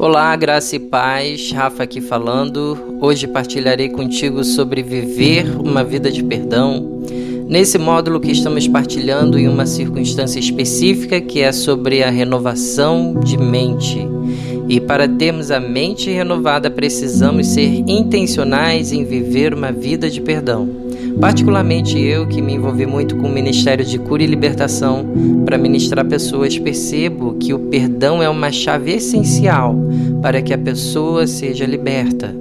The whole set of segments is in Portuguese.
Olá, graça e paz, Rafa aqui falando. Hoje partilharei contigo sobre viver uma vida de perdão. Nesse módulo que estamos partilhando em uma circunstância específica que é sobre a renovação de mente. E para termos a mente renovada, precisamos ser intencionais em viver uma vida de perdão. Particularmente eu, que me envolvi muito com o Ministério de Cura e Libertação para ministrar pessoas, percebo que o perdão é uma chave essencial para que a pessoa seja liberta.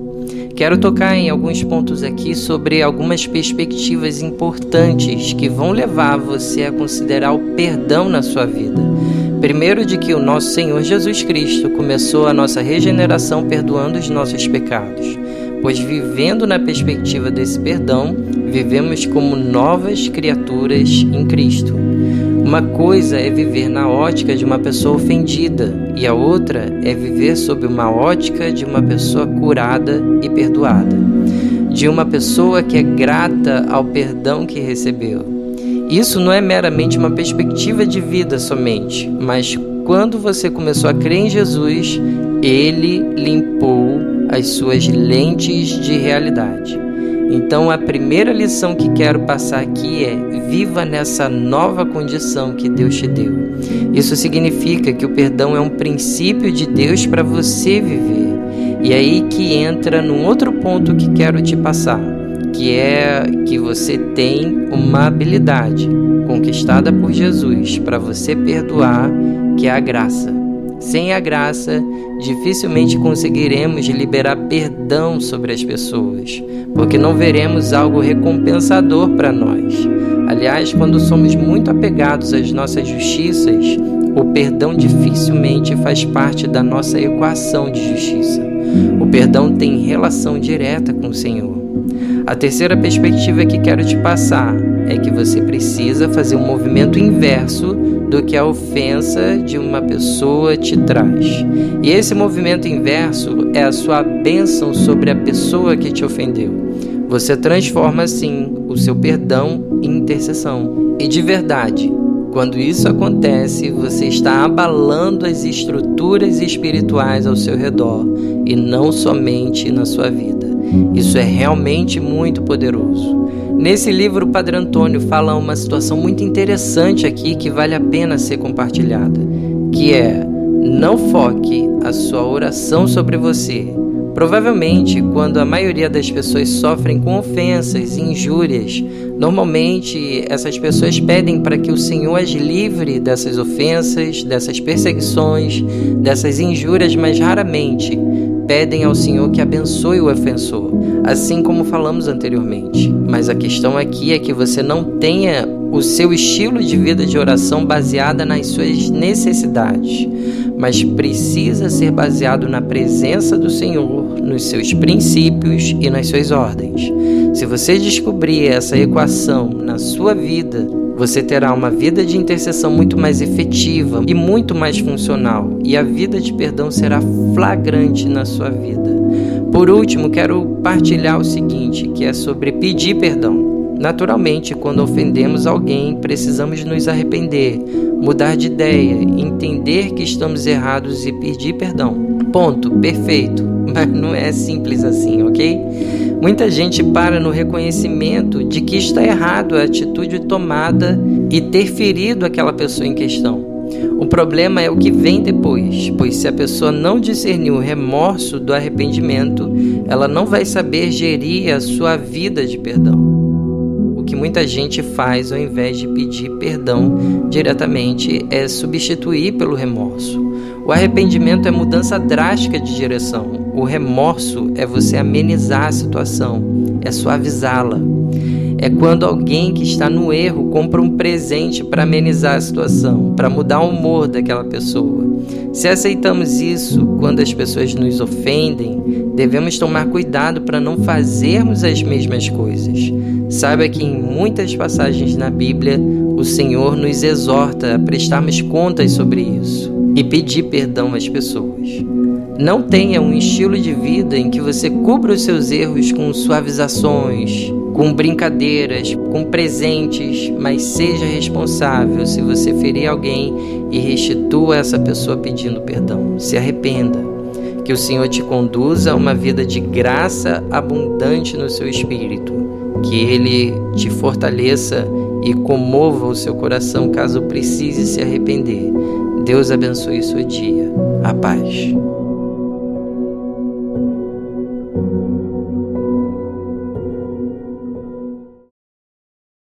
Quero tocar em alguns pontos aqui sobre algumas perspectivas importantes que vão levar você a considerar o perdão na sua vida. Primeiro, de que o nosso Senhor Jesus Cristo começou a nossa regeneração perdoando os nossos pecados, pois vivendo na perspectiva desse perdão, vivemos como novas criaturas em Cristo. Uma coisa é viver na ótica de uma pessoa ofendida, e a outra é viver sob uma ótica de uma pessoa curada e perdoada, de uma pessoa que é grata ao perdão que recebeu. Isso não é meramente uma perspectiva de vida somente, mas quando você começou a crer em Jesus, ele limpou as suas lentes de realidade. Então, a primeira lição que quero passar aqui é: viva nessa nova condição que Deus te deu. Isso significa que o perdão é um princípio de Deus para você viver. E aí que entra num outro ponto que quero te passar, que é que você tem uma habilidade conquistada por Jesus para você perdoar, que é a graça. Sem a graça, dificilmente conseguiremos liberar perdão sobre as pessoas, porque não veremos algo recompensador para nós. Aliás, quando somos muito apegados às nossas justiças, o perdão dificilmente faz parte da nossa equação de justiça. O perdão tem relação direta com o Senhor. A terceira perspectiva que quero te passar é que você precisa fazer um movimento inverso do que a ofensa de uma pessoa te traz. E esse movimento inverso é a sua bênção sobre a pessoa que te ofendeu. Você transforma assim o seu perdão em intercessão. E de verdade, quando isso acontece, você está abalando as estruturas espirituais ao seu redor e não somente na sua vida. Isso é realmente muito poderoso. Nesse livro, o Padre Antônio fala uma situação muito interessante aqui que vale a pena ser compartilhada, que é não foque a sua oração sobre você. Provavelmente, quando a maioria das pessoas sofrem com ofensas e injúrias, normalmente essas pessoas pedem para que o Senhor as livre dessas ofensas, dessas perseguições, dessas injúrias, mas raramente pedem ao Senhor que abençoe o ofensor, assim como falamos anteriormente. Mas a questão aqui é que você não tenha o seu estilo de vida de oração baseada nas suas necessidades, mas precisa ser baseado na presença do Senhor, nos seus princípios e nas suas ordens. Se você descobrir essa equação na sua vida, você terá uma vida de intercessão muito mais efetiva e muito mais funcional, e a vida de perdão será flagrante na sua vida. Por último, quero partilhar o seguinte, que é sobre pedir perdão. Naturalmente, quando ofendemos alguém, precisamos nos arrepender, mudar de ideia, entender que estamos errados e pedir perdão. Ponto, perfeito. Mas não é simples assim, ok? Muita gente para no reconhecimento de que está errado a atitude tomada e ter ferido aquela pessoa em questão. O problema é o que vem depois, pois se a pessoa não discernir o remorso do arrependimento, ela não vai saber gerir a sua vida de perdão. O que muita gente faz ao invés de pedir perdão diretamente é substituir pelo remorso. O arrependimento é mudança drástica de direção. O remorso é você amenizar a situação, é suavizá-la. É quando alguém que está no erro compra um presente para amenizar a situação, para mudar o humor daquela pessoa. Se aceitamos isso quando as pessoas nos ofendem, devemos tomar cuidado para não fazermos as mesmas coisas. Saiba que em muitas passagens na Bíblia, o Senhor nos exorta a prestarmos contas sobre isso e pedir perdão às pessoas. Não tenha um estilo de vida em que você cubra os seus erros com suavizações, com brincadeiras, com presentes, mas seja responsável se você ferir alguém e restitua essa pessoa pedindo perdão. Se arrependa. Que o Senhor te conduza a uma vida de graça abundante no seu espírito. Que Ele te fortaleça e comova o seu coração caso precise se arrepender. Deus abençoe seu dia. A paz.